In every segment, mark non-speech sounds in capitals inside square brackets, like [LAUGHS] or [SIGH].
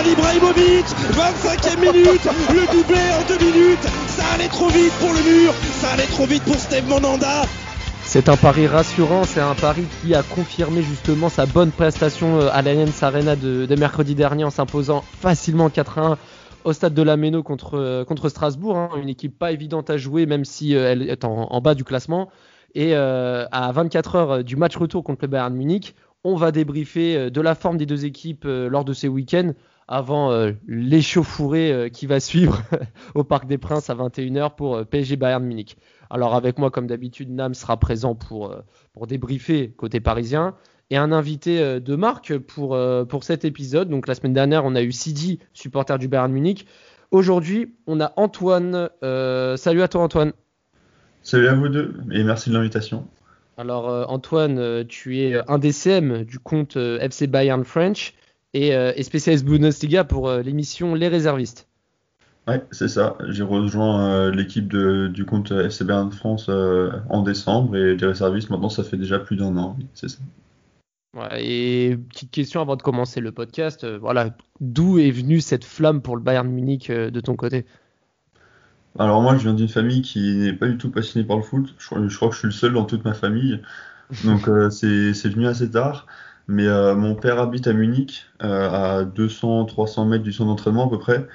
Zlatan Ibrahimovic 25e minute Le doublé en deux minutes. Ça allait trop vite pour le mur Ça allait trop vite pour Steve Monanda c'est un pari rassurant, c'est un pari qui a confirmé justement sa bonne prestation à l'Allianz Arena de, de, mercredi dernier en s'imposant facilement 4-1 au stade de la Méno contre, contre Strasbourg, hein, une équipe pas évidente à jouer même si euh, elle est en, bas du classement. Et euh, à 24 heures du match retour contre le Bayern Munich, on va débriefer de la forme des deux équipes euh, lors de ces week-ends avant euh, l'échauffourée euh, qui va suivre [LAUGHS] au Parc des Princes à 21h pour euh, PSG Bayern Munich. Alors avec moi, comme d'habitude, Nam sera présent pour, pour débriefer côté parisien et un invité de marque pour, pour cet épisode. Donc la semaine dernière, on a eu Sidi, supporter du Bayern Munich. Aujourd'hui, on a Antoine. salut à toi Antoine. Salut à vous deux et merci de l'invitation. Alors Antoine, tu es un DCM du compte FC Bayern French et, euh, et spécialiste Bundesliga pour euh, l'émission Les Réservistes. Ouais, c'est ça. J'ai rejoint euh, l'équipe du compte FC Bayern France euh, en décembre et les réservistes, maintenant, ça fait déjà plus d'un an. C'est ça. Ouais, et petite question avant de commencer le podcast. Euh, voilà, d'où est venue cette flamme pour le Bayern Munich de ton côté? Alors, moi, je viens d'une famille qui n'est pas du tout passionnée par le foot. Je, je, crois que je suis le seul dans toute ma famille. Donc, c'est venu assez tard. Mais euh, mon père habite à Munich, euh, à 200-300 mètres du centre d'entraînement à peu près.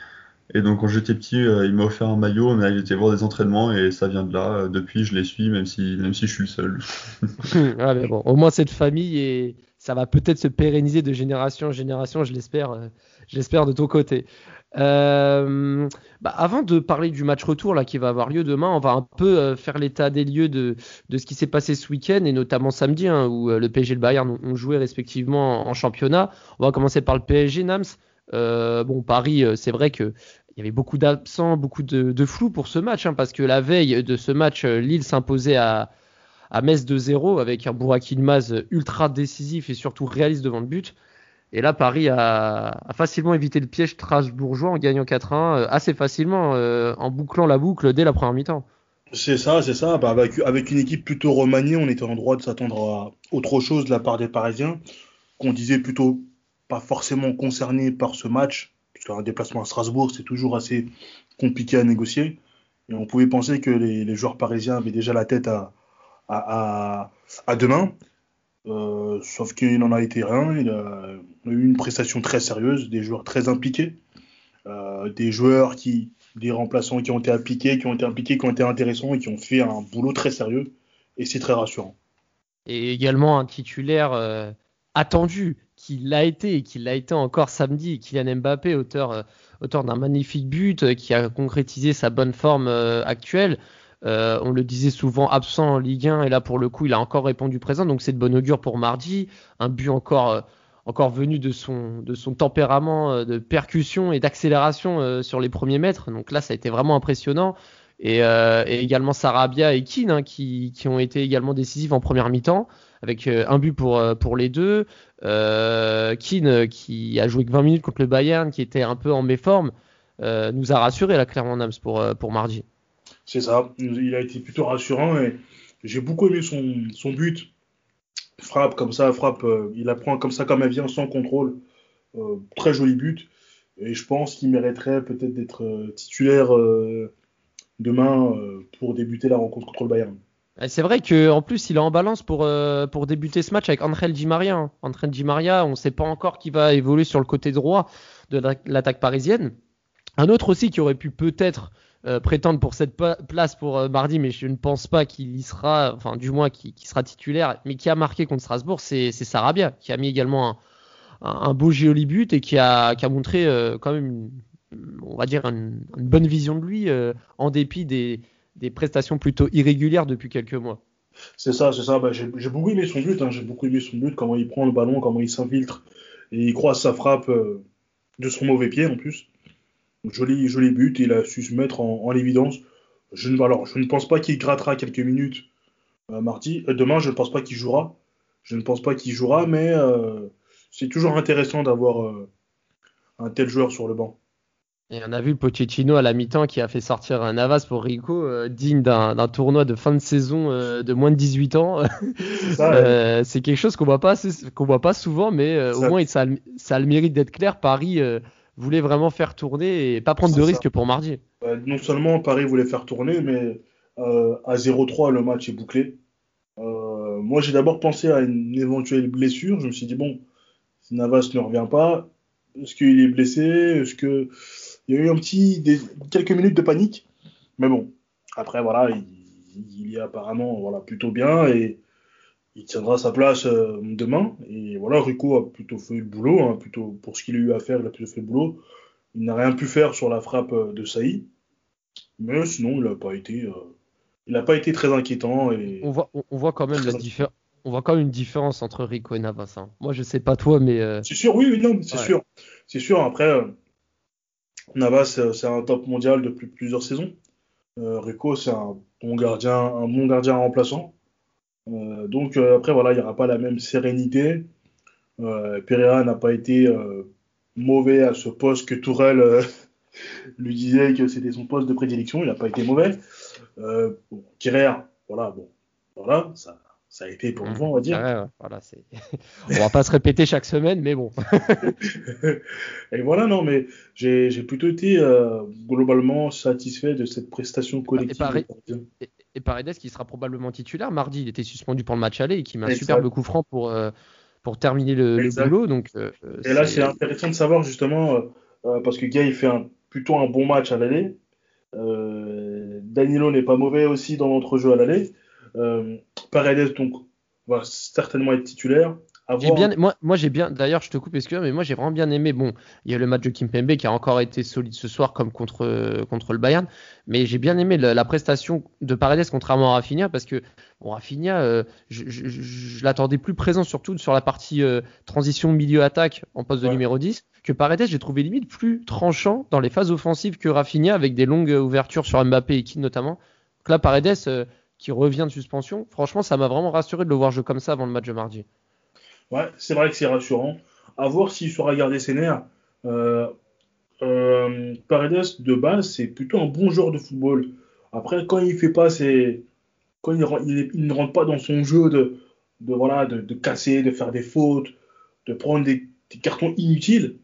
Et donc quand j'étais petit, euh, il m'a offert un maillot, on a été voir des entraînements et ça vient de là. Depuis, je les suis, même si, même si je suis le seul. [LAUGHS] [LAUGHS] ah, mais bon, au moins cette famille et ça va peut-être se pérenniser de génération en génération, je l'espère, j'espère de ton côté. Euh, bah avant de parler du match retour là qui va avoir lieu demain, on va un peu euh, faire l'état des lieux de, ce qui s'est passé ce week-end et notamment samedi hein, où euh, le PSG et le Bayern ont, joué respectivement en championnat. On va commencer par le PSG Nams. Bon Paris, c'est vrai que il y avait beaucoup d'absents, beaucoup de, flou pour ce match hein, parce que la veille de ce match, Lille s'imposait à à Metz 2-0 avec un Burak Yilmaz ultra décisif et surtout réaliste devant le but. Et là, Paris a, facilement évité le piège strasbourgeois en gagnant 4-1 euh, assez facilement, euh, en bouclant la boucle dès la première mi-temps. C'est ça, c'est ça. Bah, avec, une équipe plutôt remaniée, on était en droit de s'attendre à autre chose de la part des Parisiens, qu'on disait plutôt pas forcément concernés par ce match, puisqu'un déplacement à Strasbourg, c'est toujours assez compliqué à négocier. Et on pouvait penser que les, joueurs parisiens avaient déjà la tête à, à, à, demain. Euh, sauf qu'il n'en a été rien. Il a, eu une prestation très sérieuse, des joueurs très impliqués, euh, des joueurs qui, des remplaçants qui ont été appliqués, qui ont été impliqués, qui ont été intéressants et qui ont fait un boulot très sérieux. Et c'est très rassurant. Et également un titulaire euh, attendu, qui l'a été et qui l'a été encore samedi, Kylian Mbappé, auteur, euh, auteur d'un magnifique but, qui a concrétisé sa bonne forme actuelle. On le disait souvent absent en Ligue 1 et là pour le coup il a encore répondu présent donc c'est de bon augure pour mardi un but encore encore venu de son de son tempérament euh, de percussion et d'accélération euh, sur les premiers mètres donc là ça a été vraiment impressionnant et, et également Sarabia et Keane hein, qui, qui ont été également décisifs en première mi-temps avec un but pour pour les deux Keane qui a joué que 20 minutes contre le Bayern qui était un peu en méforme nous a rassuré là clairement Nams pour pour mardi c'est ça. Il a été plutôt rassurant et j'ai beaucoup aimé son, son but. Frappe comme ça, frappe, euh, il apprend comme ça comme elle vient, sans contrôle. Euh, très joli but. Et je pense qu'il mériterait peut-être d'être euh, titulaire demain pour débuter la rencontre contre le Bayern. C'est vrai qu'en plus, il est en balance pour, pour débuter ce match avec Angel Di Maria. Hein. Angel Di Maria, on ne sait pas encore qui va évoluer sur le côté droit de l'attaque parisienne. Un autre aussi qui aurait pu peut-être euh, prétendre pour cette place pour euh, mardi, mais je ne pense pas qu'il y sera, enfin du moins qui, qui, sera titulaire, mais qui a marqué contre Strasbourg, c'est Sarabia, qui a mis également un, beau joli but et qui a, montré euh, quand même, on va dire, une, bonne vision de lui euh, en dépit des, des, prestations plutôt irrégulières depuis quelques mois. C'est ça, c'est ça. Bah, J'ai beaucoup aimé son but, hein. j'ai beaucoup aimé son but, comment il prend le ballon, comment il s'infiltre et il croise sa frappe de son mauvais pied en plus. Joli, joli but, il a su se mettre en, en évidence. Je ne, alors, je ne pense pas qu'il grattera quelques minutes mardi. demain, je ne pense pas qu'il jouera. Je ne pense pas qu'il jouera, mais c'est toujours intéressant d'avoir un tel joueur sur le banc. Et on a vu Pochettino à la mi-temps qui a fait sortir un Navas pour Rico, euh, digne d'un tournoi de fin de saison euh, de moins de 18 ans. [LAUGHS] Euh, c'est quelque chose qu'on voit qu'on voit pas souvent, mais au moins ça, ça, a le mérite d'être clair. Paris voulait vraiment faire tourner et pas prendre de risques pour mardi. non seulement Paris voulait faire tourner, mais à 0-3 le match est bouclé. moi j'ai d'abord pensé à une éventuelle blessure. Je me suis dit bon, si Navas ne revient pas, est-ce qu'il est blessé? Est-ce que il y a eu un petit quelques minutes de panique, mais bon. Après voilà, il, y est apparemment voilà plutôt bien et il tiendra sa place euh, demain. Et voilà, Rico a plutôt fait le boulot, hein, plutôt pour ce qu'il a eu à faire, il a plutôt fait le boulot. Il n'a rien pu faire sur la frappe euh, de Saï, mais sinon il n'a pas été, euh, il n'a pas été très inquiétant. Et on voit, on voit quand même la différence on voit quand même une différence entre Rico et Navas. Hein. Moi, je sais pas toi, mais. Euh, c'est sûr, oui, oui non, c'est sûr. C'est sûr. Après, Navas, c'est un top mondial depuis plusieurs saisons. Rico, c'est un bon gardien, un bon gardien remplaçant. Donc après, voilà, il n'y aura pas la même sérénité. Pereira n'a pas été mauvais à ce poste que Tourelle [LAUGHS] lui disait que c'était son poste de prédilection. Il n'a pas été mauvais. Euh, bon, voilà, bon, voilà, ça, ça a été pour le vent, on va dire. voilà, [LAUGHS] on va pas se répéter chaque semaine, mais bon. [LAUGHS] et voilà, non, mais j'ai plutôt été euh, globalement satisfait de cette prestation collective. Et, Paredes qui sera probablement titulaire mardi, il était suspendu pour le match aller et qui met un superbe coup franc pour, euh, pour terminer le, boulot. Donc, euh, et là, c'est intéressant de savoir justement, parce que Gay il fait un, plutôt un bon match à l'aller. Danilo n'est pas mauvais aussi dans l'entrejeu à l'aller. Euh, Paredes, donc, va certainement être titulaire. Bien, moi, moi j'ai bien, d'ailleurs, je te coupe, excuse-moi, mais moi j'ai vraiment bien aimé. Bon, il y a le match de Kimpembe qui a encore été solide ce soir, comme contre, contre le Bayern, mais j'ai bien aimé la, prestation de Paredes contrairement à Rafinha, parce que bon, Rafinha, euh, je, l'attendais plus présent, surtout sur la partie euh, transition milieu-attaque en poste de numéro 10, que Paredes, j'ai trouvé limite plus tranchant dans les phases offensives que Rafinha, avec des longues ouvertures sur Mbappé et Kine notamment. Donc là, Paredes, euh, qui revient de suspension. Franchement, ça m'a vraiment rassuré de le voir jouer comme ça avant le match de mardi. Ouais, c'est vrai que c'est rassurant. À voir s'il saura garder ses nerfs. Euh, euh, Paredes, de base, c'est plutôt un bon joueur de football. Après, quand il fait pas ses. Quand il, ne rentre pas dans son jeu de, de voilà, de, casser, de faire des fautes, de prendre des, cartons inutiles,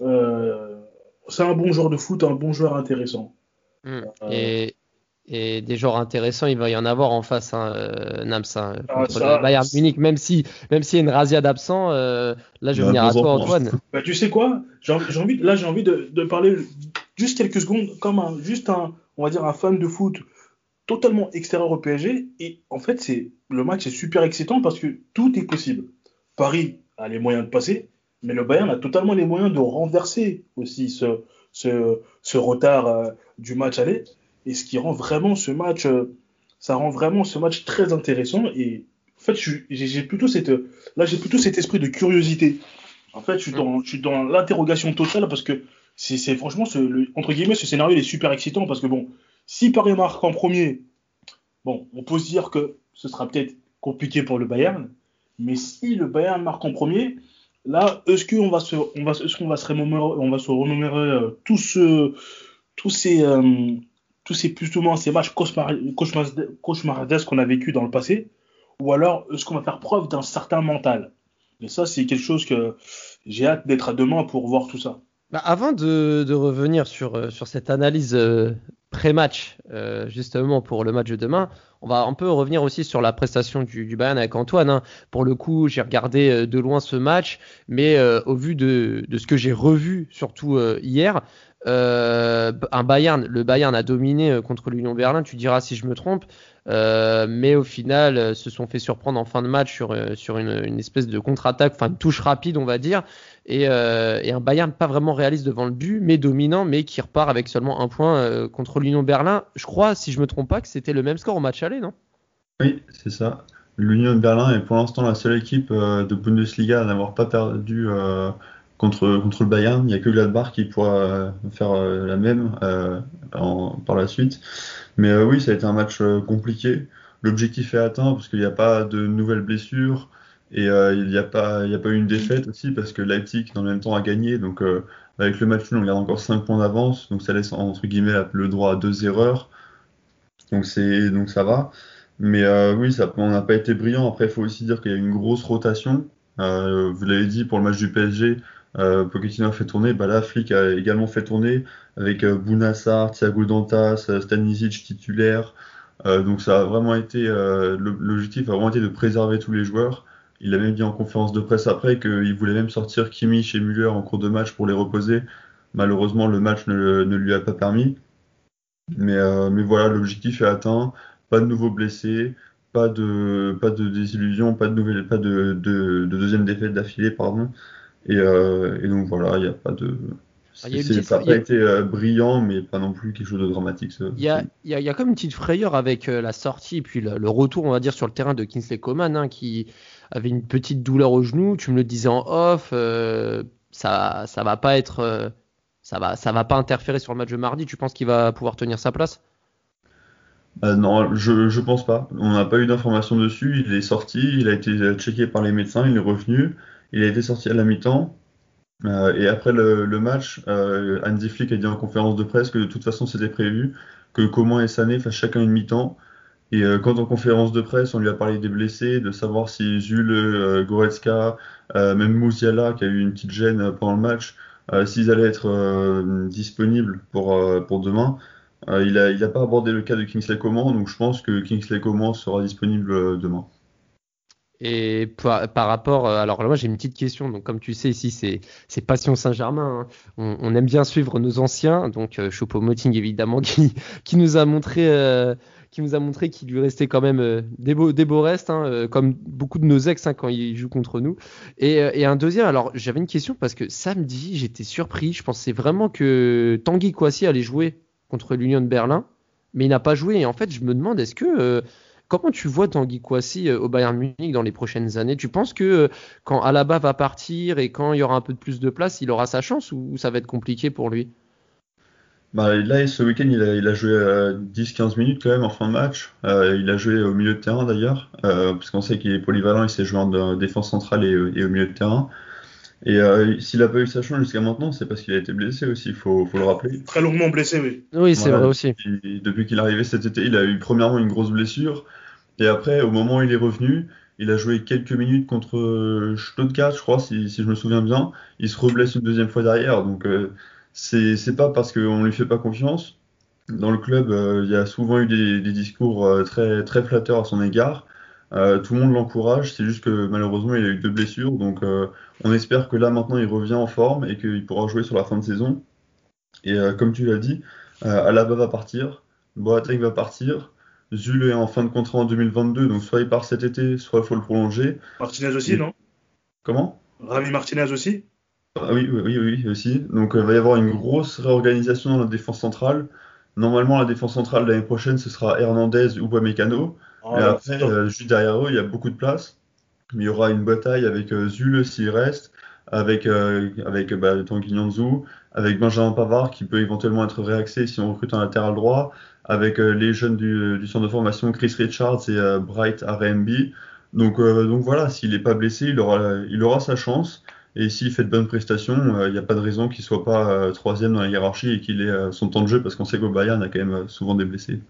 euh, c'est un bon joueur de foot, un bon joueur intéressant. Hmm. Et, et des joueurs intéressants, il va y en avoir en face, hein, euh, Nams, hein, ah, contre Bayern Munich, même si, même s'il y a une razzia d'absents, euh, là je vais venir à toi, Antoine. Bah, tu sais quoi? J'ai envie, Là j'ai envie de, de, parler juste quelques secondes comme un, juste un, on va dire un fan de foot totalement extérieur au PSG. Et en fait, c'est le match est super excitant parce que tout est possible. Paris a les moyens de passer, mais le Bayern a totalement les moyens de renverser aussi ce, ce, ce retard euh, du match aller et ce qui rend vraiment ce match, euh, ça rend vraiment ce match très intéressant. Et en fait, j'ai plutôt cette, là, j'ai plutôt cet esprit de curiosité. En fait, je suis dans, je suis dans l'interrogation totale parce que c'est franchement, entre guillemets, ce scénario est super excitant parce que bon, si Paris marque en premier, bon, on peut se dire que ce sera peut-être compliqué pour le Bayern, mais si le Bayern marque en premier, là, est-ce qu'on va se, on va, qu'on va se on va se remémorer euh, tous, ce, tous ces, euh, tous ces plus ou moins ces matchs cauchemardesques qu'on a vécu dans le passé, ou alors est-ce qu'on va faire preuve d'un certain mental? Et ça, c'est quelque chose que j'ai hâte d'être à demain pour voir tout ça. Bah, avant de, revenir sur, euh, cette analyse euh, pré-match, euh, justement pour le match de demain, on va un peu revenir aussi sur la prestation du, Bayern avec Antoine. Hein. Pour le coup, j'ai regardé de loin ce match, mais au vu de ce que j'ai revu, surtout hier, euh, un Bayern, le Bayern a dominé euh, contre l'Union Berlin, tu diras si je me trompe, euh, mais au final se sont fait surprendre en fin de match sur, sur une, espèce de contre-attaque, enfin une touche rapide on va dire, et, un Bayern pas vraiment réaliste devant le but, mais dominant, mais qui repart avec seulement un point contre l'Union Berlin. Je crois, si je me trompe pas, que c'était le même score au match aller, non? Oui, c'est ça. L'Union Berlin est pour l'instant la seule équipe de Bundesliga à n'avoir pas perdu contre, contre le Bayern. Il n'y a que Gladbach qui pourra faire la même par la suite. Mais oui, ça a été un match compliqué. L'objectif est atteint parce qu'il n'y a pas de nouvelles blessures. Et il n'y a, pas, a pas eu une défaite aussi parce que Leipzig, dans le même temps, a gagné. Donc, avec le match nul, on garde encore 5 points d'avance. Donc, ça laisse, entre guillemets, le droit à deux erreurs. Donc, donc ça va. Mais euh, oui, ça, on n'a pas été brillant. Après, il faut aussi dire qu'il y a une grosse rotation. Euh, vous l'avez dit pour le match du PSG, euh, a fait tourner. Bah là, Flick a également fait tourner avec euh, Bounassar, Thiago Dantas, euh, Stanisic titulaire. Euh, donc ça a vraiment été l'objectif a vraiment été de préserver tous les joueurs. Il a même dit en conférence de presse après qu'il voulait même sortir Kimmich et Müller en cours de match pour les reposer. Malheureusement, le match ne, lui a pas permis. Mais, voilà, l'objectif est atteint pas de nouveaux blessés, pas de, pas de désillusion, pas de, de, deuxième défaite d'affilée, pardon. Et, euh, et, donc voilà, il n'y a pas de. Ah, ça n'a pas été euh, brillant, mais pas non plus quelque chose de dramatique. Il y a, y, a, y a comme une petite frayeur avec euh, la sortie et puis le, retour, on va dire, sur le terrain de Kingsley Coman, hein, qui avait une petite douleur au genou. Tu me le disais en off, ça, ça va pas être, ça va, ça va pas interférer sur le match de mardi. Tu penses qu'il va pouvoir tenir sa place? Euh, non, je, je pense pas. On n'a pas eu d'informations dessus. Il est sorti, il a été checké par les médecins, il est revenu. Il a été sorti à la mi-temps. Euh, et après le, match, euh, Andy Flick a dit en conférence de presse que de toute façon c'était prévu, que Coman et Sané fassent chacun une mi-temps. Et euh, quand en conférence de presse, on lui a parlé des blessés, de savoir si Jules euh, Goretzka, même Mouziala qui a eu une petite gêne pendant le match, s'ils allaient être disponibles pour, pour demain. Il n'a il a pas abordé le cas de Kingsley Coman, donc je pense que Kingsley Coman sera disponible demain. Et par, rapport, euh, alors moi j'ai une petite question. Donc comme tu sais ici c'est Passion Saint-Germain. Hein. On, aime bien suivre nos anciens. Donc Choupo-Moting évidemment [LAUGHS] qui, qui nous a montré qui nous a montré qu'il lui restait quand même des beaux des beaux restes, hein, comme beaucoup de nos ex hein, quand ils jouent contre nous. Et, et un deuxième. Alors j'avais une question parce que samedi j'étais surpris. Je pensais vraiment que Tanguy Kouassi allait jouer contre l'Union de Berlin, mais il n'a pas joué. Et en fait, je me demande, est-ce que euh, comment tu vois Tanguy Kouassi euh, au Bayern Munich dans les prochaines années? Tu penses que euh, quand Alaba va partir et quand il y aura un peu plus de place, il aura sa chance ou ça va être compliqué pour lui? Bah, là, ce week-end, il a, joué 10-15 minutes quand même en fin de match. il a joué au milieu de terrain d'ailleurs, parce qu'on sait qu'il est polyvalent, il sait jouer en défense centrale et, au milieu de terrain. Et euh, s'il n'a pas eu sa chance jusqu'à maintenant, c'est parce qu'il a été blessé aussi, il faut, faut, le rappeler. Très longuement blessé, oui. Oui, c'est vrai aussi. Depuis, qu'il est arrivé cet été, il a eu premièrement une grosse blessure. Et après, au moment où il est revenu, il a joué quelques minutes contre euh, Stuttgart, je crois, si, si je me souviens bien. Il se reblesse une deuxième fois derrière. Donc, euh, c'est pas parce qu'on lui fait pas confiance. Dans le club, euh, il y a souvent eu des, des discours très, très flatteurs à son égard. Euh, tout le monde l'encourage, c'est juste que malheureusement il a eu deux blessures, donc euh, on espère que là maintenant il revient en forme et qu'il pourra jouer sur la fin de saison. Et euh, comme tu l'as dit, Alaba va partir, Boateng va partir, Zule est en fin de contrat en 2022, donc soit il part cet été, soit il faut le prolonger. Martinez aussi, non? Comment? Rami Martinez aussi? Ah, oui, oui, oui, oui, aussi. Donc il va y avoir une grosse réorganisation dans la défense centrale. Normalement, la défense centrale l'année prochaine, ce sera Hernandez ou Mécano. Et ah, après, euh, juste derrière eux, il y a beaucoup de place. Il y aura une bataille avec euh, Zule s'il reste, avec, euh, avec bah, Tanguy avec Benjamin Pavard qui peut éventuellement être réaxé si on recrute un latéral droit, avec les jeunes du, du, centre de formation Chris Richards et Bright RMB. Donc, donc voilà, s'il n'est pas blessé, il aura, il aura sa chance. Et s'il fait de bonnes prestations, il n'y a pas de raison qu'il soit pas troisième dans la hiérarchie et qu'il ait son temps de jeu parce qu'on sait qu'au Bayern, a quand même souvent des blessés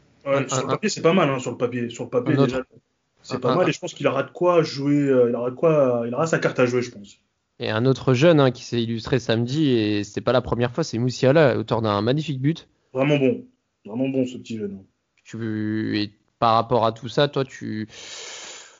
sur le papier, c'est pas mal, hein, sur le papier. Sur le papier, déjà, c'est pas mal, et je pense qu'il aura de quoi jouer, euh, il aura de quoi, il aura sa carte à jouer, je pense. Et un autre jeune hein, qui s'est illustré samedi, et c'était pas la première fois, c'est Moussiala, auteur d'un magnifique but. Vraiment bon, vraiment bon ce petit jeune. Tu, et par rapport à tout ça, toi, tu,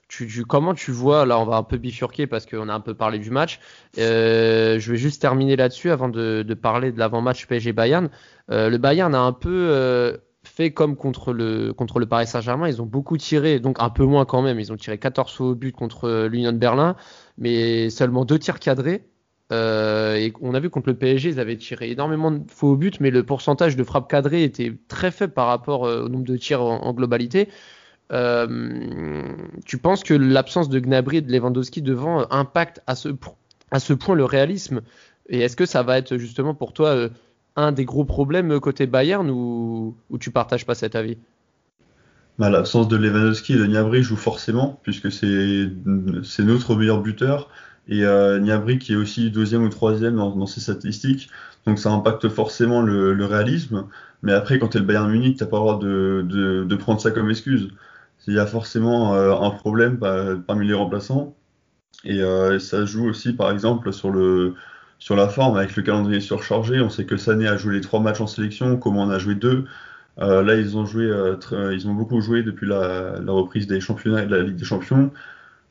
tu, comment tu vois, là on va un peu bifurquer parce qu'on a un peu parlé du match, euh, je vais juste terminer là-dessus avant de, de parler de l'avant-match PSG Bayern. Euh, le Bayern a un peu euh, fait comme contre le, contre le Paris Saint-Germain. Ils ont beaucoup tiré, donc un peu moins quand même. Ils ont tiré 14 fois au but contre l'Union de Berlin, mais seulement deux tirs cadrés. Euh, et on a vu contre le PSG, ils avaient tiré énormément de fois au but, mais le pourcentage de frappes cadrées était très faible par rapport euh, au nombre de tirs en, globalité. Euh, tu penses que l'absence de Gnabry et de Lewandowski devant impacte à ce, à ce point le réalisme? Et est-ce que ça va être justement pour toi euh, un des gros problèmes côté Bayern ou, tu partages pas cet avis? Bah, L'absence de Lewandowski et de Gnabry joue forcément, puisque c'est notre meilleur buteur. Et euh, Gnabry qui est aussi deuxième ou troisième dans, ses statistiques. Donc ça impacte forcément le, réalisme. Mais après, quand tu es le Bayern Munich, tu n'as pas le droit de, prendre ça comme excuse. Il y a forcément euh, un problème parmi les remplaçants. Et euh, ça joue aussi, par exemple, sur, le, sur la forme, avec le calendrier surchargé. On sait que Sané a joué les trois matchs en sélection, comment on a joué deux. Euh, là, ils ont joué, euh, ils ont beaucoup joué depuis la, la, reprise des championnats et de la Ligue des Champions.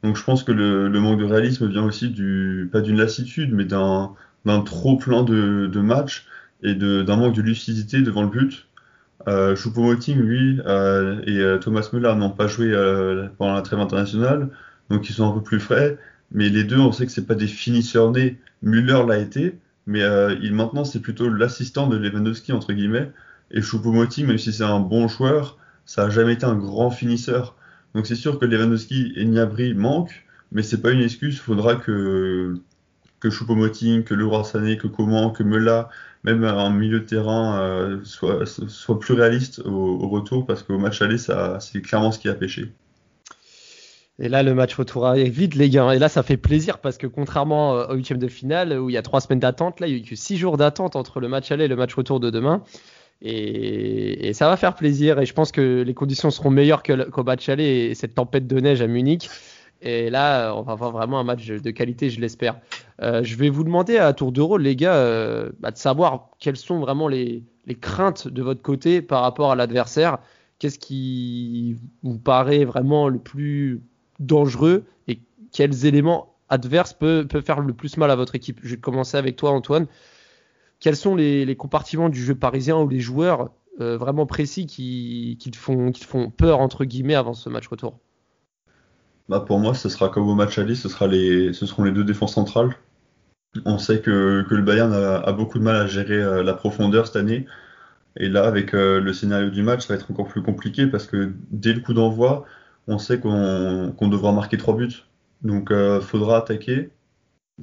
Donc, je pense que le, le manque de réalisme vient aussi du, pas d'une lassitude, mais d'un, d'un trop plein de, de matchs et d'un manque de lucidité devant le but. Euh, Choupo-Moting, lui, euh, et euh, Thomas Müller n'ont pas joué euh, pendant la trêve internationale, donc ils sont un peu plus frais. Mais les deux, on sait que c'est pas des finisseurs nés. Müller l'a été, mais euh, il maintenant c'est plutôt l'assistant de Lewandowski entre guillemets. Et Choupo-Moting, même si c'est un bon joueur, ça a jamais été un grand finisseur. Donc c'est sûr que Lewandowski et Gnabry manquent, mais c'est pas une excuse. Il faudra que que que Leroy que Coman, que Mela, même un milieu de terrain euh, soit, plus réaliste au, retour parce qu'au match aller, c'est clairement ce qui a pêché. Et là, le match retour arrive vite, les gars. Et là, ça fait plaisir parce que contrairement au huitième de finale où il y a trois semaines d'attente, là, il y a eu six jours d'attente entre le match aller et le match retour de demain. Et, ça va faire plaisir. Et je pense que les conditions seront meilleures qu'au match aller et cette tempête de neige à Munich. Et là, on va avoir vraiment un match de qualité, je l'espère. Euh, je vais vous demander à tour de rôle, les gars, euh, bah, de savoir quelles sont vraiment les, craintes de votre côté par rapport à l'adversaire. Qu'est-ce qui vous paraît vraiment le plus dangereux et quels éléments adverses peuvent, faire le plus mal à votre équipe? Je vais commencer avec toi, Antoine. Quels sont les, compartiments du jeu parisien ou les joueurs euh, vraiment précis qui, te font, peur, entre guillemets, avant ce match retour? Bah pour moi, ce sera comme au match aller, ce, seront les deux défenses centrales. On sait que, le Bayern a, a, beaucoup de mal à gérer euh, la profondeur cette année. Et là, avec euh, le scénario du match, ça va être encore plus compliqué parce que dès le coup d'envoi, on sait qu'on qu devra marquer trois buts. Donc, euh, faudra attaquer.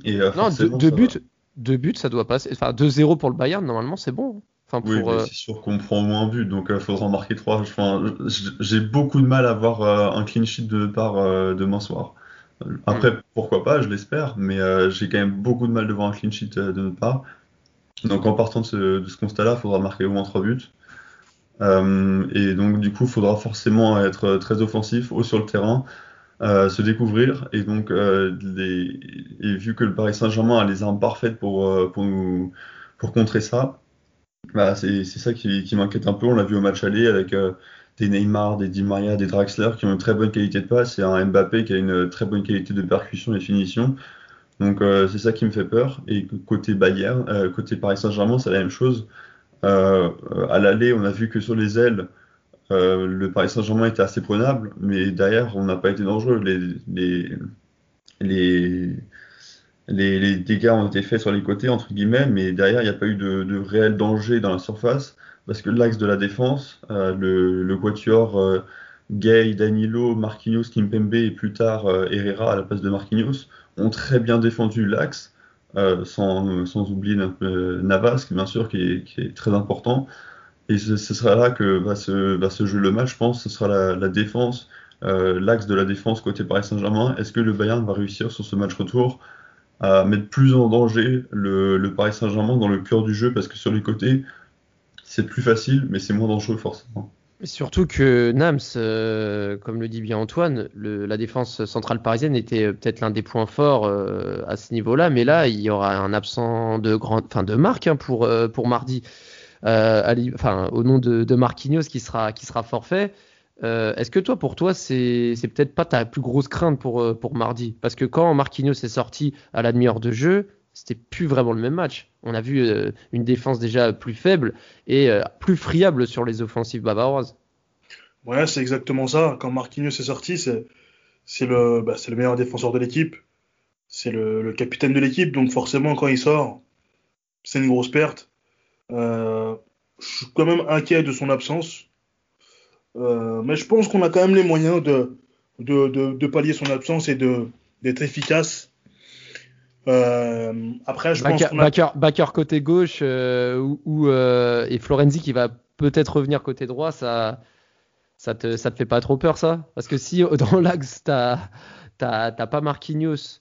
Et, euh, non, deux, deux buts, deux buts, ça doit passer. Enfin, 2-0 pour le Bayern, normalement, c'est bon. Enfin, pour, oui, euh... c'est sûr qu'on prend au moins un but, donc il faudra en marquer trois. Enfin, J'ai beaucoup de mal à voir un clean sheet de part demain soir. Après, mm. pourquoi pas, je l'espère, mais j'ai quand même beaucoup de mal de voir un clean sheet de notre part. Donc en partant de ce, ce constat-là, il faudra marquer au moins trois buts. Et donc du coup, il faudra forcément être très offensif, haut sur le terrain, se découvrir. Et donc, vu que le Paris Saint-Germain a les armes parfaites pour, pour, contrer ça, bah, c'est ça qui, qui m'inquiète un peu. On l'a vu au match aller avec euh, des Neymar, des Di Maria, des Draxler qui ont une très bonne qualité de passe et un Mbappé qui a une très bonne qualité de percussion et de finition. Donc euh, c'est ça qui me fait peur. Et côté Bayern, euh, côté Paris Saint-Germain, c'est la même chose. Euh, à l'aller, on a vu que sur les ailes, euh, le Paris Saint-Germain était assez prenable, mais derrière, on n'a pas été dangereux. Les, dégâts ont été faits sur les côtés, entre guillemets, mais derrière, il n'y a pas eu de, réel danger dans la surface, parce que l'axe de la défense, euh, le, le quatuor Gay, Danilo, Marquinhos, Kimpembe et plus tard Herrera à la place de Marquinhos, ont très bien défendu l'axe, euh, sans, sans, oublier Navas, bien sûr, qui est, qui est, très important. Et ce, sera là que va se, jouer le match, je pense, ce sera la, la défense, euh, l'axe de la défense côté Paris Saint-Germain. Est-ce que le Bayern va réussir sur ce match retour à mettre plus en danger le, le Paris Saint-Germain dans le cœur du jeu? Parce que sur les côtés, c'est plus facile, mais c'est moins dangereux forcément. Surtout que Nams, euh, comme le dit bien Antoine, la défense centrale parisienne était peut-être l'un des points forts euh, à ce niveau-là, mais là il y aura un absent de enfin de marque hein, pour euh, mardi, enfin au nom de, Marquinhos qui sera forfait. Euh, Est-ce que toi, pour toi, c'est peut-être pas ta plus grosse crainte pour, euh, pour mardi? Parce que quand Marquinhos est sorti à la demi-heure de jeu, c'était plus vraiment le même match. On a vu euh, une défense déjà plus faible et euh, plus friable sur les offensives bavaroises. Ouais, c'est exactement ça. Quand Marquinhos est sorti, c'est le, bah, le meilleur défenseur de l'équipe. C'est le, capitaine de l'équipe. Donc forcément, quand il sort, c'est une grosse perte. Euh, je suis quand même inquiet de son absence. Mais je pense qu'on a quand même les moyens de pallier son absence et d'être efficace. Euh, après, je pense Bakker, qu'on a- Bakker côté gauche euh, ou, ou, euh, et Florenzi qui va peut-être revenir côté droit, ça, ça te, ça te fait pas trop peur ça? Parce que si [LAUGHS] dans l'axe t'as pas Marquinhos,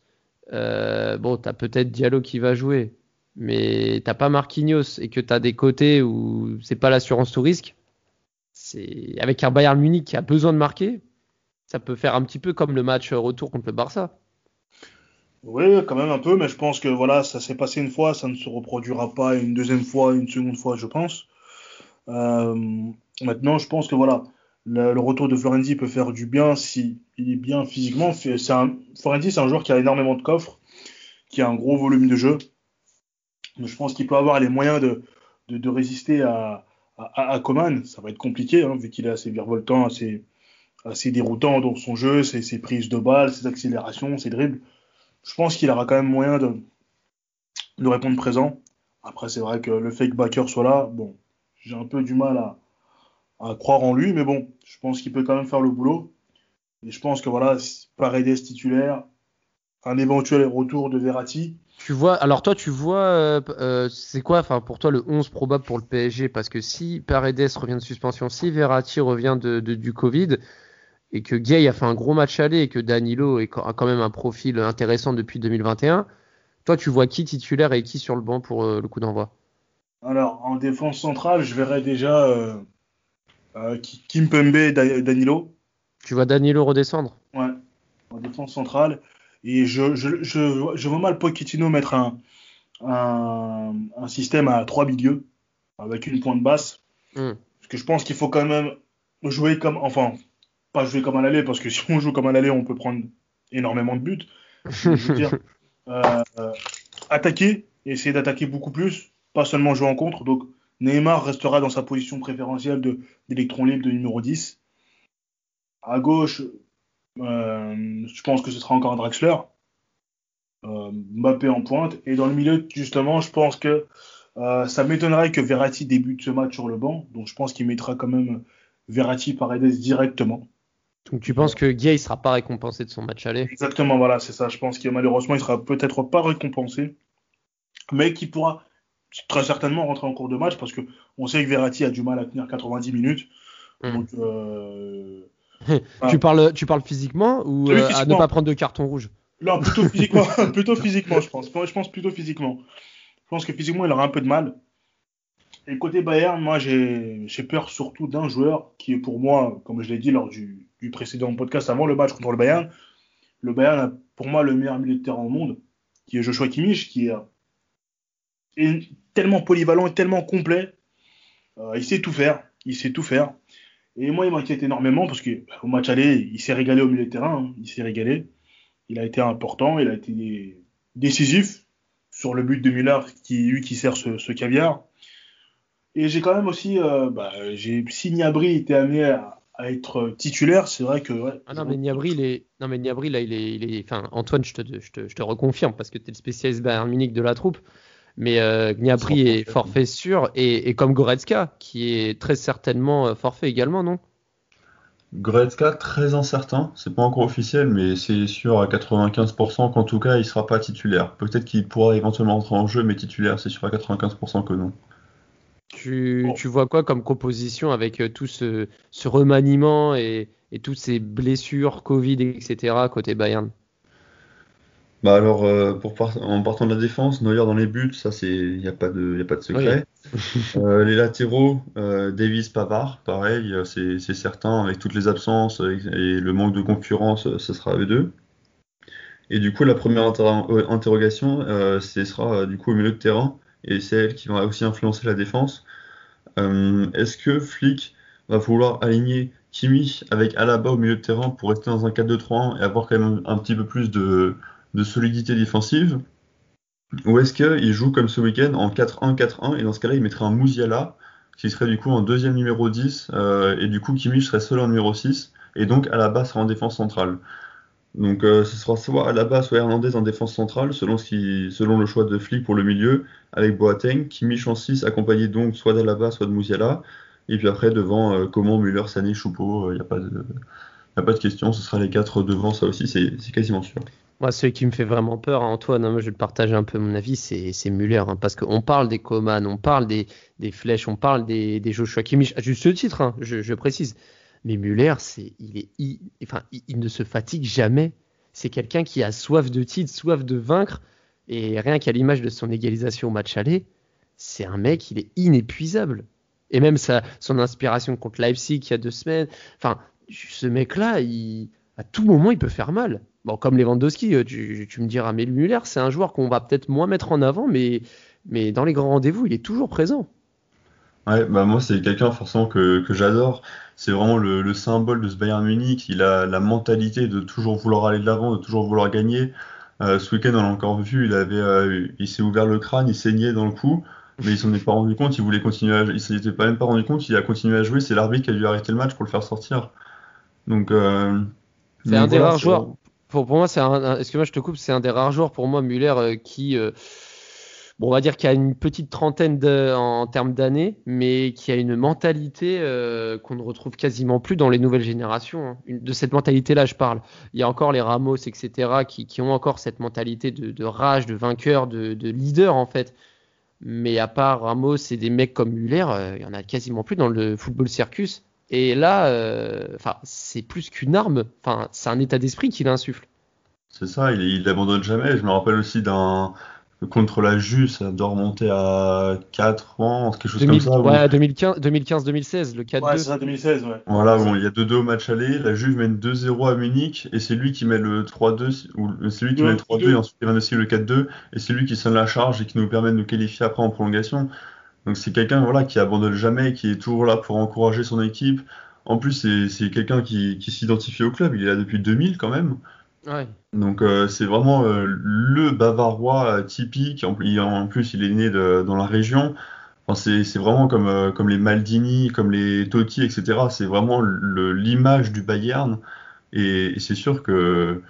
euh, bon t'as peut-être Diallo qui va jouer, mais t'as pas Marquinhos et que t'as des côtés où c'est pas l'assurance tout risque, c'est avec un Bayern Munich qui a besoin de marquer, ça peut faire un petit peu comme le match retour contre le Barça. Oui, quand même un peu, mais je pense que voilà, ça s'est passé une fois, ça ne se reproduira pas une deuxième fois, une seconde fois, je pense. Euh, maintenant, je pense que voilà, le, retour de Florenzi peut faire du bien si il est bien physiquement. C'est Florenzi, c'est un joueur qui a énormément de coffres, qui a un gros volume de jeu. Je pense qu'il peut avoir les moyens de, de, résister à, à, Coman. Ça va être compliqué, hein, vu qu'il est assez virevoltant, assez, assez déroutant dans son jeu, ses prises de balles, ses accélérations, ses dribbles je pense qu'il aura quand même moyen de, répondre présent. Après, c'est vrai que le fake backer soit là, bon, j'ai un peu du mal à, croire en lui, mais bon, je pense qu'il peut quand même faire le boulot. Et je pense que voilà, Paredes titulaire, un éventuel retour de Verratti. Tu vois, alors toi, tu vois, euh, euh, c'est quoi, enfin, pour toi, le 11 probable pour le PSG Parce que si Paredes revient de suspension, si Verratti revient de- du Covid, et que Gay a fait un gros match aller, et que Danilo est, a quand même un profil intéressant depuis 2021, toi, tu vois qui titulaire et qui sur le banc pour euh, le coup d'envoi? Alors, en défense centrale, je verrais déjà euh, euh, Ki- Kimpembe et Da- Danilo. Tu vois Danilo redescendre? Ouais, en défense centrale. Et je, je, je, je vois mal Pochettino mettre un, un, un système à trois milieux avec une pointe basse. Hmm. Parce que je pense qu'il faut quand même jouer comme. Enfin, pas jouer comme à l'aller, parce que si on joue comme à l'aller, on peut prendre énormément de buts. Je veux dire, [LAUGHS] euh, attaquer, essayer d'attaquer beaucoup plus, pas seulement jouer en contre. Donc Neymar restera dans sa position préférentielle d'électron libre de numéro 10. À gauche, euh, je pense que ce sera encore un Draxler. Euh, Mbappé en pointe. Et dans le milieu, justement, je pense que euh, ça m'étonnerait que Verratti débute ce match sur le banc. Donc je pense qu'il mettra quand même Verratti Paredes directement. Donc tu penses que Gay sera pas récompensé de son match aller? Exactement, voilà, c'est ça. Je pense que malheureusement, il sera peut-être pas récompensé, mais qui pourra très certainement rentrer en cours de match parce que on sait que Verratti a du mal à tenir 90 minutes. Hmm. Donc, euh, [LAUGHS] tu, parles, tu parles physiquement ou Oui, euh, à ne pas prendre de carton rouge? Là, plutôt physiquement, [LAUGHS] [LAUGHS] plutôt physiquement, je pense. Je pense plutôt physiquement. Je pense que physiquement, il aura un peu de mal. Et côté Bayern, moi, j'ai peur surtout d'un joueur qui est pour moi, comme je l'ai dit lors du, du précédent podcast avant le match contre le Bayern, le Bayern a pour moi le meilleur milieu de terrain au monde, qui est Joshua Kimmich, qui est, tellement polyvalent et tellement complet. Euh, il sait tout faire, il sait tout faire. Et moi, il m'inquiète énormément parce que bah, au match aller, il s'est régalé au milieu de terrain, hein. il s'est régalé. Il a été important, il a été décisif sur le but de Müller, qui lui qui sert ce, ce caviar. Et j'ai quand même aussi, euh, bah, j'ai si Gnabry était amené à, à être titulaire, c'est vrai que ouais, Ah non, mais Niabri, il est... non, mais Niabri, là, il est, il est... Enfin, Antoine, je te, je te, je te reconfirme parce que tu es le spécialiste Bayern Munich de la troupe. Mais euh, Gnabry est forfait sûr et, et comme Goretzka, qui est très certainement euh, forfait également, non? Goretzka, très incertain, c'est pas encore officiel, mais c'est sûr à 95% qu'en tout cas il sera pas titulaire. Peut-être qu'il pourra éventuellement entrer en jeu, mais titulaire, c'est sûr à 95% que non. Tu, Bon. tu vois quoi comme composition avec euh, tout ce, ce remaniement et, et toutes ces blessures, Covid, etc. côté Bayern? Bah alors, euh, pour par- en partant de la défense, Neuer dans les buts, ça c'est, il n'y a pas de, y a pas de secret. [LAUGHS] Euh, les latéraux, euh, Davis, Pavard, pareil, c'est certain, avec toutes les absences et le manque de concurrence, ce sera eux deux. Et du coup, la première inter- interrogation, ce sera du coup au milieu de terrain, et c'est elle qui va aussi influencer la défense. Euh, Est-ce que Flick va vouloir aligner Kimi avec Alaba au milieu de terrain pour rester dans un 4-2-3-1 et avoir quand même un petit peu plus de, solidité défensive? Ou est-ce qu'il joue comme ce week-end en 4-1-4-1 et dans ce cas-là il mettrait un Mouziala qui serait du coup en deuxième numéro 10 euh, et du coup Kimmich serait seul en numéro 6 et donc Alaba sera en défense centrale. Donc euh, ce sera soit Alaba soit Hernandez en défense centrale selon, le choix de Flick pour le milieu avec Boateng, Kimmich en 6 accompagné donc soit d'Alaba soit de Mouziala et puis après devant euh, Coman, Müller, Sané, Choupo, il n'y a, pas de- a pas de question, ce sera les quatre devant ça aussi c'est quasiment sûr. Moi, celui qui me fait vraiment peur, Antoine, hein, moi, je vais le partager un peu mon avis, c'est Muller. Hein, parce qu'on parle des Coman, on parle des, flèches, on parle des, des Joshua Kimmich, à juste titre, hein, je, précise. Mais Muller, c'est, il, ne se fatigue jamais. C'est quelqu'un qui a soif de titre, soif de vaincre. Et rien qu'à l'image de son égalisation au match aller, c'est un mec, il est inépuisable. Et même sa, son inspiration contre Leipzig il y a deux semaines. Enfin, ce mec-là, à tout moment, il peut faire mal. Bon, comme Lewandowski, euh, tu, tu me diras, mais Muller, c'est un joueur qu'on va peut-être moins mettre en avant, mais, mais dans les grands rendez-vous, il est toujours présent. Ouais, bah moi, c'est quelqu'un forcément que, que j'adore. C'est vraiment le, le, symbole de ce Bayern Munich. Il a la mentalité de toujours vouloir aller de l'avant, de toujours vouloir gagner. Euh, ce week-end, on l'a encore vu, il avait, euh, il s'est ouvert le crâne, il saignait dans le cou, mais il s'en est pas rendu compte. Il voulait continuer, à, il s'était pas même pas rendu compte. Il a continué à jouer. C'est l'arbitre qui a dû arrêter le match pour le faire sortir. Donc, euh, c'est un des rares joueurs. Pour, pour moi, c'est un. Excuse-moi, je te coupe? C'est un des rares joueurs pour moi, Muller, euh, qui. Bon, on va dire qu'il a une petite trentaine en termes d'années, mais qui a une mentalité euh, qu'on ne retrouve quasiment plus dans les nouvelles générations. Hein. De cette mentalité-là, je parle. Il y a encore les Ramos, etc., qui, qui ont encore cette mentalité de, rage, de vainqueur, de, de, leader, en fait. Mais à part Ramos et des mecs comme Muller, euh, il y en a quasiment plus dans le football circus. Et là, euh, c'est plus qu'une arme. C'est un état d'esprit qu'il insuffle. C'est ça, il n'abandonne jamais. Je me rappelle aussi d'un contre la Juve, ça doit remonter à 4 ans, quelque chose 2000, comme ça. Ouais, 2015-2016, le 4-2. Ouais, c'est ça, 2016, ouais. Voilà, bon, il y a 2-2 au match aller, la Juve mène 2-0 à Munich, et c'est lui qui met le 3-2, ou c'est lui qui met le 3-2, et ensuite il aussi le 4-2, et c'est lui qui sonne la charge et qui nous permet de nous qualifier après en prolongation. Donc c'est quelqu'un voilà, qui abandonne jamais, qui est toujours là pour encourager son équipe. En plus, c'est quelqu'un qui, qui s'identifie au club. Il est là depuis 2000 quand même. Ouais. Donc euh, c'est vraiment euh, le Bavarois euh, typique. En, en, plus, il est né de, dans la région. Enfin, c'est vraiment comme, euh, comme les Maldini, comme les Totti, etc. C'est vraiment l'image du Bayern. Et, et c'est sûr que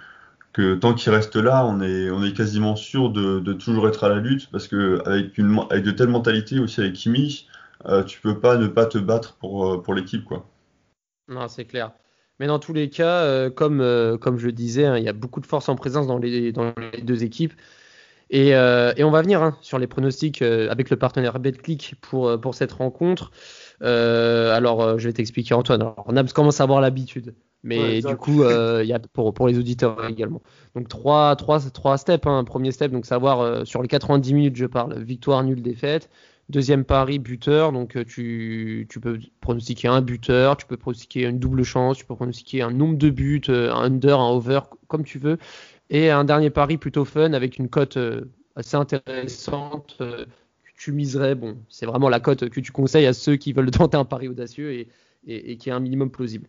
que tant qu'il reste là, on est, on est quasiment sûr de, de, toujours être à la lutte parce que avec, une, avec de telles mentalités aussi avec Kimi, tu peux pas ne pas te battre pour, pour l'équipe quoi. Non, c'est clair. Mais dans tous les cas, euh, comme, euh, comme je le disais, hein, il y a beaucoup de force en présence dans les, dans les deux équipes. Et, euh, et on va venir hein, sur les pronostics avec le partenaire BetClick pour, pour cette rencontre. alors, je vais t'expliquer Antoine. Alors, Nabs commence à avoir l'habitude. Mais ouais, du coup, il y a pour, pour les auditeurs également. Donc trois, trois, trois steps. Hein. Premier step, donc savoir sur les 90 minutes, je parle, victoire, nulle, défaite. Deuxième pari, buteur. Donc euh, tu, peux pronostiquer un buteur, tu peux pronostiquer une double chance, tu peux pronostiquer un nombre de buts, un under, un over, comme tu veux. Et un dernier pari plutôt fun avec une cote assez intéressante que tu miserais. Bon, c'est vraiment la cote que tu conseilles à ceux qui veulent [LAUGHS] tenter un pari audacieux et, qui est un minimum plausible.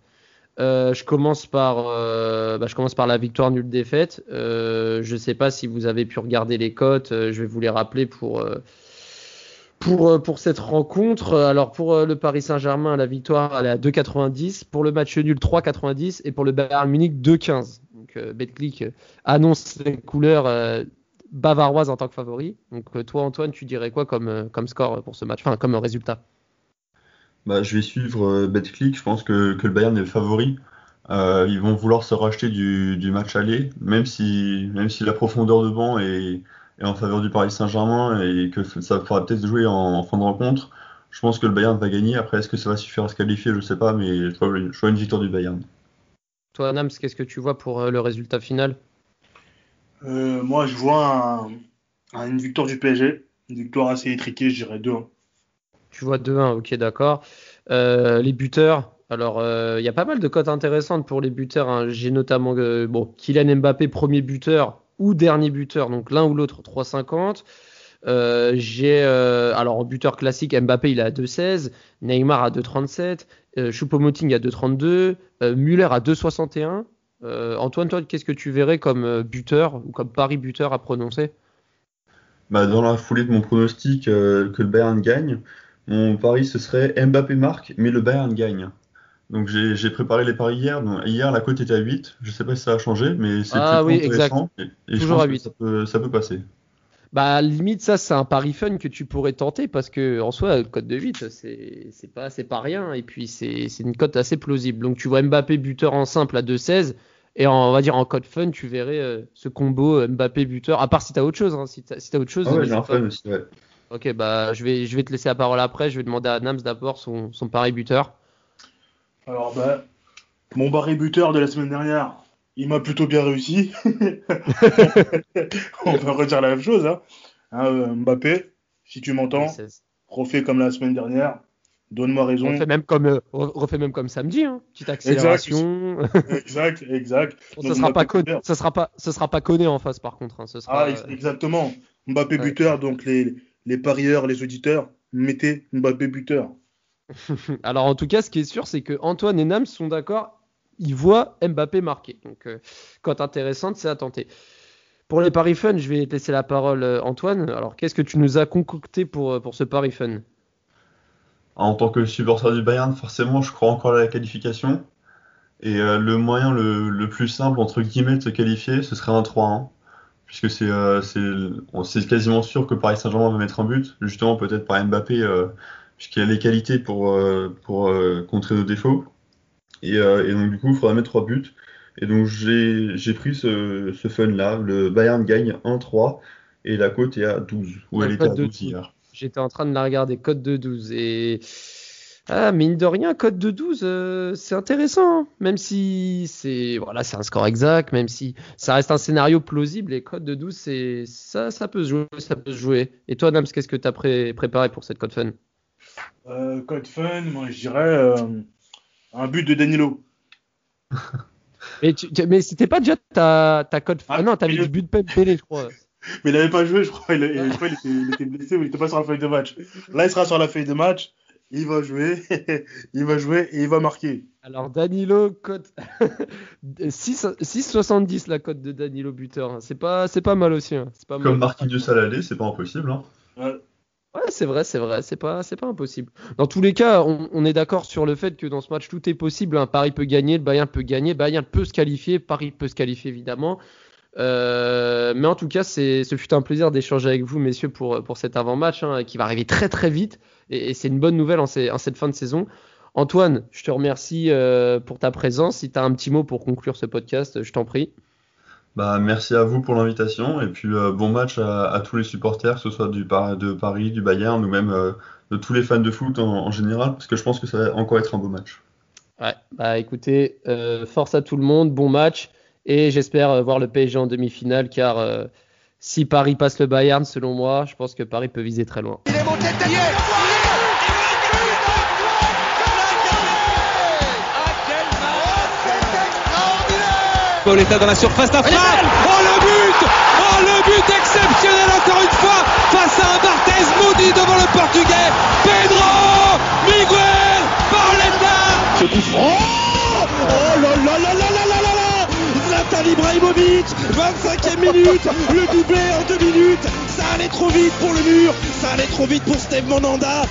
Euh, je commence par, euh, bah, je commence par la victoire nulle défaite. Euh, je ne sais pas si vous avez pu regarder les cotes. je vais vous les rappeler pour pour pour cette rencontre. Alors pour le Paris Saint-Germain, la victoire est à 2,90. Pour le match nul 3,90 et pour le Bayern Munich 2,15. Donc Betclic annonce les couleurs bavaroises en tant que favori. Donc toi Antoine, tu dirais quoi comme comme score pour ce match, enfin comme résultat? Bah, je vais suivre euh, BetClick. Je pense que, que le Bayern est le favori. Euh, ils vont vouloir se racheter du, du, match aller, même si, même si la profondeur de banc est, est en faveur du Paris Saint-Germain et que ça fera peut-être jouer en, en, fin de rencontre. Je pense que le Bayern va gagner. Après, est-ce que ça va suffire à se qualifier? Je sais pas, mais je vois, je vois une victoire du Bayern. Toi, Nams, qu'est-ce que tu vois pour euh, le résultat final? Euh, Moi, je vois un, une victoire du PSG, une victoire assez étriquée, je dirais 2-1. Tu vois 2-1, ok, d'accord. Euh, les buteurs, alors il euh, y a pas mal de cotes intéressantes pour les buteurs. Hein. J'ai notamment euh, bon, Kylian Mbappé, premier buteur dernier buteur, donc l'un ou l'autre, 3,50. Euh, j'ai alors en buteur classique Mbappé il à 2,16, Neymar à 2,37, euh, Choupo-Moting à 2,32, Muller à 2,61. Antoine, toi, qu'est-ce que tu verrais comme buteur ou comme pari buteur à prononcer? Bah, Dans la foulée de mon pronostic que le Bayern gagne, mon pari, ce serait Mbappé marque, mais le Bayern gagne. Donc j'ai préparé les paris hier. Donc, hier, la cote était à 8. Je sais pas si ça a changé, mais c'est ah, oui, intéressant. Et, et Toujours à 8. Ça peut, ça peut, passer. Bah, limite, ça, c'est un pari fun que tu pourrais tenter parce que, en soi, la cote de 8, c'est pas, pas rien. Et puis, c'est une cote assez plausible. Donc, tu vois Mbappé buteur en simple à 2,16. Et en, on va dire en code fun, tu verrais euh, ce combo Mbappé buteur. À part si t'as autre chose, hein, si t'as si autre chose. Ah ouais, j'ai un fun aussi, ouais. Ok, bah je vais, je vais te laisser la parole après. Je vais demander à Nams d'abord son, son pari buteur. Alors, bah, mon barré buteur de la semaine dernière, il m'a plutôt bien réussi. [LAUGHS] On peut redire la même chose. Hein. Hein, euh, Mbappé, si tu m'entends, refais comme la semaine dernière. Donne-moi raison. On fait même comme, euh, refait même comme samedi, hein. petite accélération. [LAUGHS] exact, exact. Bon, Donc, ça sera pas Mbappé buteur. sera pas, ça sera pas conné en face par contre. hein. Ce sera, Ah, ex- exactement. Mbappé Ouais. buteur, donc les, les parieurs, les auditeurs, mettez Mbappé buteur. [LAUGHS] Alors en tout cas, ce qui est sûr, c'est que Antoine et Nams sont d'accord. Ils voient Mbappé marquer. Donc, euh, cote intéressante, c'est à tenter. Pour les paris fun, je vais laisser la parole, euh, Antoine. Alors, qu'est-ce que tu nous as concocté pour, euh, pour ce pari fun? En tant que supporter du Bayern, forcément, je crois encore à la qualification. Et euh, le moyen le, plus simple, entre guillemets, de se qualifier, ce serait un 3-1. Puisque c'est euh, quasiment sûr que Paris Saint-Germain va mettre un but, justement peut-être par Mbappé, puisqu'il a les qualités pour, euh, pour euh, contrer nos défauts. Et, euh, et donc du coup, il faudra mettre 3 buts. Et donc j'ai pris ce, ce fun-là. Le Bayern gagne 1-3 et la cote est à 12. Ou elle était à cote de 12 hier. J'étais en train de la regarder, code de 12. Et. Ah, mine de rien, code de 12, euh, c'est intéressant. hein. Même si c'est voilà, c'est un score exact, même si ça reste un scénario plausible, les codes de 12, c'est ça, ça peut se jouer, ça peut se jouer. Et toi, Nams, qu'est-ce que tu as préparé pour cette code fun? Euh, code fun, moi je dirais euh, un but de Danilo. [LAUGHS] Mais, tu, tu- mais c'était pas déjà ta, ta code Ah, Ah non, t'avais du but de Pélé, je crois. [LAUGHS] Mais il n'avait pas joué, je crois. Il, il- je crois qu'il était, il était blessé ou il n'était pas sur la feuille de match. Là, il sera sur la feuille de match. Il va jouer. [LAUGHS] il va jouer et il va marquer. Alors Danilo cote 6 6,70 la cote de Danilo buteur. C'est pas c'est pas mal aussi. hein. C'est pas mal. Comme Marquinhos à l'aller, c'est pas impossible. Hein. Euh, Ouais, c'est vrai, c'est vrai, c'est pas c'est pas impossible. Dans tous les cas, on, est d'accord sur le fait que dans ce match tout est possible. Un Paris peut gagner, le Bayern peut gagner, Bayern peut se qualifier, Paris peut se qualifier évidemment. Euh, mais en tout cas, c'est ce fut un plaisir d'échanger avec vous, messieurs, pour cet avant-match hein, qui va arriver très très vite et, c'est une bonne nouvelle en cette fin de saison. Antoine, je te remercie euh, pour ta présence. Si tu as un petit mot pour conclure ce podcast, je t'en prie. Bah, merci à vous pour l'invitation et puis euh, bon match à, à tous les supporters, que ce soit du, Par- de Paris, du Bayern ou même euh, de tous les fans de foot en, en général, parce que je pense que ça va encore être un beau match. Ouais, bah écoutez, euh, force à tout le monde, bon match et j'espère euh, voir le PSG en demi-finale car euh, si Paris passe le Bayern, selon moi, je pense que Paris peut viser très loin. Il est monté de Pauletta dans la surface d'affaire. Oh le but. Oh le but exceptionnel encore une fois face à un Barthez maudit devant le portugais. Pedro Miguel Pauletta Ce coup franc. Oh là là là là là là là là Zlatan Ibrahimovic 25e minute. Le doublé en deux minutes. Ça allait trop vite pour le mur. Ça allait trop vite pour Steve Monanda